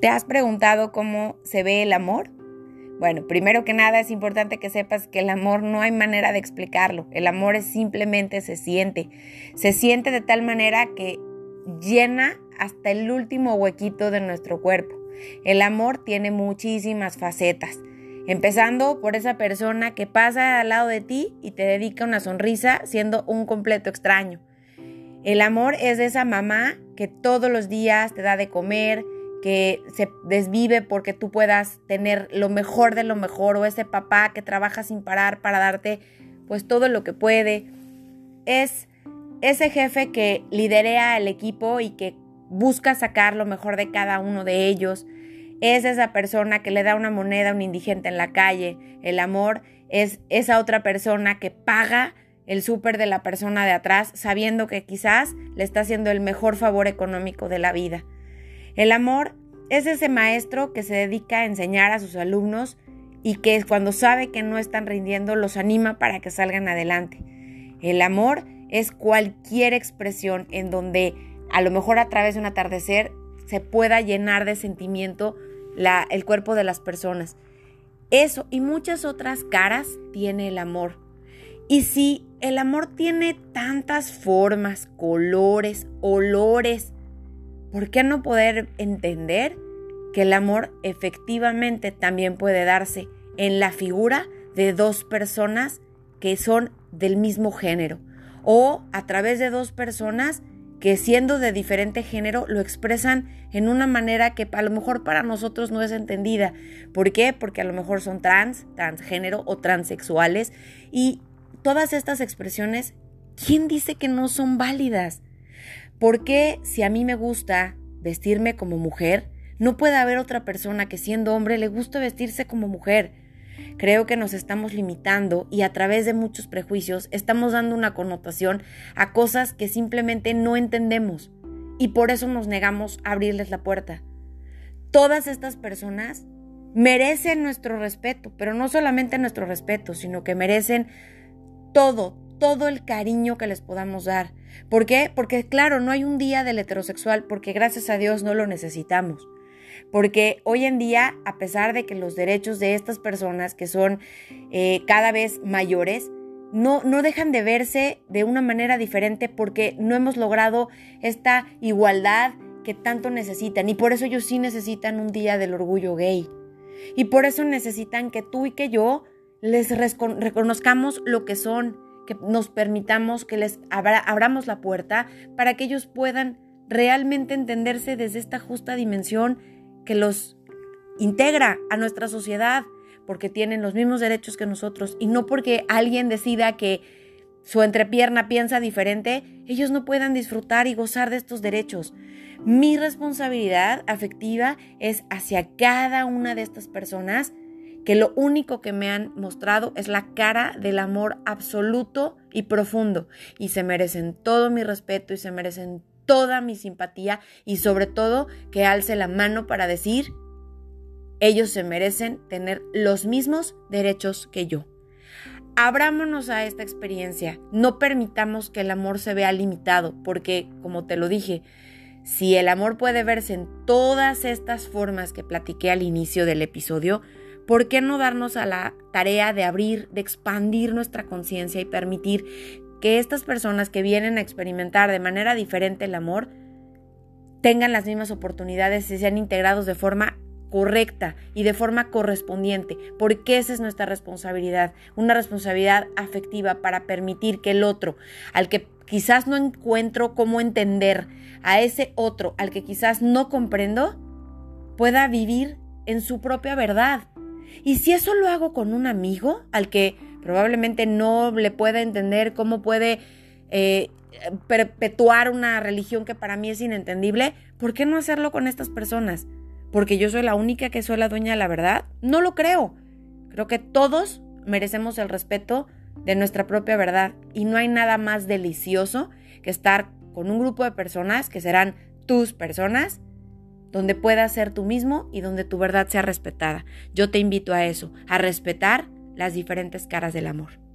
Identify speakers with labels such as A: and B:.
A: ¿Te has preguntado cómo se ve el amor? Bueno, primero que nada es importante que sepas que el amor no hay manera de explicarlo. El amor es simplemente se siente. Se siente de tal manera que llena hasta el último huequito de nuestro cuerpo. El amor tiene muchísimas facetas. Empezando por esa persona que pasa al lado de ti y te dedica una sonrisa siendo un completo extraño. El amor es de esa mamá que todos los días te da de comer, que se desvive porque tú puedas tener lo mejor de lo mejor o ese papá que trabaja sin parar para darte pues todo lo que puede. Es ese jefe que liderea el equipo y que busca sacar lo mejor de cada uno de ellos. Es esa persona que le da una moneda a un indigente en la calle. El amor es esa otra persona que paga el súper de la persona de atrás sabiendo que quizás le está haciendo el mejor favor económico de la vida. El amor es ese maestro que se dedica a enseñar a sus alumnos y que cuando sabe que no están rindiendo los anima para que salgan adelante. El amor es cualquier expresión en donde a lo mejor a través de un atardecer se pueda llenar de sentimiento el cuerpo de las personas. Eso y muchas otras caras tiene el amor. Y si el amor tiene tantas formas, colores, olores, ¿por qué no poder entender que el amor efectivamente también puede darse en la figura de dos personas que son del mismo género o a través de dos personas que siendo de diferente género lo expresan en una manera que a lo mejor para nosotros no es entendida. ¿Por qué? Porque a lo mejor son trans, transgénero o transexuales y todas estas expresiones, ¿quién dice que no son válidas? ¿Por qué si a mí me gusta vestirme como mujer, no puede haber otra persona que siendo hombre le guste vestirse como mujer? Creo que nos estamos limitando y a través de muchos prejuicios estamos dando una connotación a cosas que simplemente no entendemos y por eso nos negamos a abrirles la puerta. Todas estas personas merecen nuestro respeto, pero no solamente nuestro respeto, sino que merecen todo, todo el cariño que les podamos dar. ¿Por qué? Porque claro, no hay un día del heterosexual porque gracias a Dios no lo necesitamos. Porque hoy en día, a pesar de que los derechos de estas personas que son eh, cada vez mayores, no, no dejan de verse de una manera diferente porque no hemos logrado esta igualdad que tanto necesitan. Y por eso ellos sí necesitan un día del orgullo gay. Y por eso necesitan que tú y que yo les reconozcamos lo que son, que nos permitamos que les abramos la puerta para que ellos puedan realmente entenderse desde esta justa dimensión que los integra a nuestra sociedad, porque tienen los mismos derechos que nosotros y no porque alguien decida que su entrepierna piensa diferente, ellos no puedan disfrutar y gozar de estos derechos. Mi responsabilidad afectiva es hacia cada una de estas personas que lo único que me han mostrado es la cara del amor absoluto y profundo y se merecen todo mi respeto y se merecen toda mi simpatía y sobre todo que alce la mano para decir, ellos se merecen tener los mismos derechos que yo. Abrámonos a esta experiencia, no permitamos que el amor se vea limitado, porque, como te lo dije, si el amor puede verse en todas estas formas que platiqué al inicio del episodio, ¿por qué no darnos a la tarea de abrir, de expandir nuestra conciencia y permitir que estas personas que vienen a experimentar de manera diferente el amor tengan las mismas oportunidades y sean integrados de forma correcta y de forma correspondiente, porque esa es nuestra responsabilidad, una responsabilidad afectiva para permitir que el otro, al que quizás no encuentro cómo entender, a ese otro, al que quizás no comprendo, pueda vivir en su propia verdad. Y si eso lo hago con un amigo, al que probablemente no le pueda entender cómo puede eh, perpetuar una religión que para mí es inentendible, ¿por qué no hacerlo con estas personas? ¿Porque yo soy la única que soy la dueña de la verdad? No lo creo. Creo que todos merecemos el respeto de nuestra propia verdad y no hay nada más delicioso que estar con un grupo de personas que serán tus personas, donde puedas ser tú mismo y donde tu verdad sea respetada. Yo te invito a eso, a respetar las diferentes caras del amor.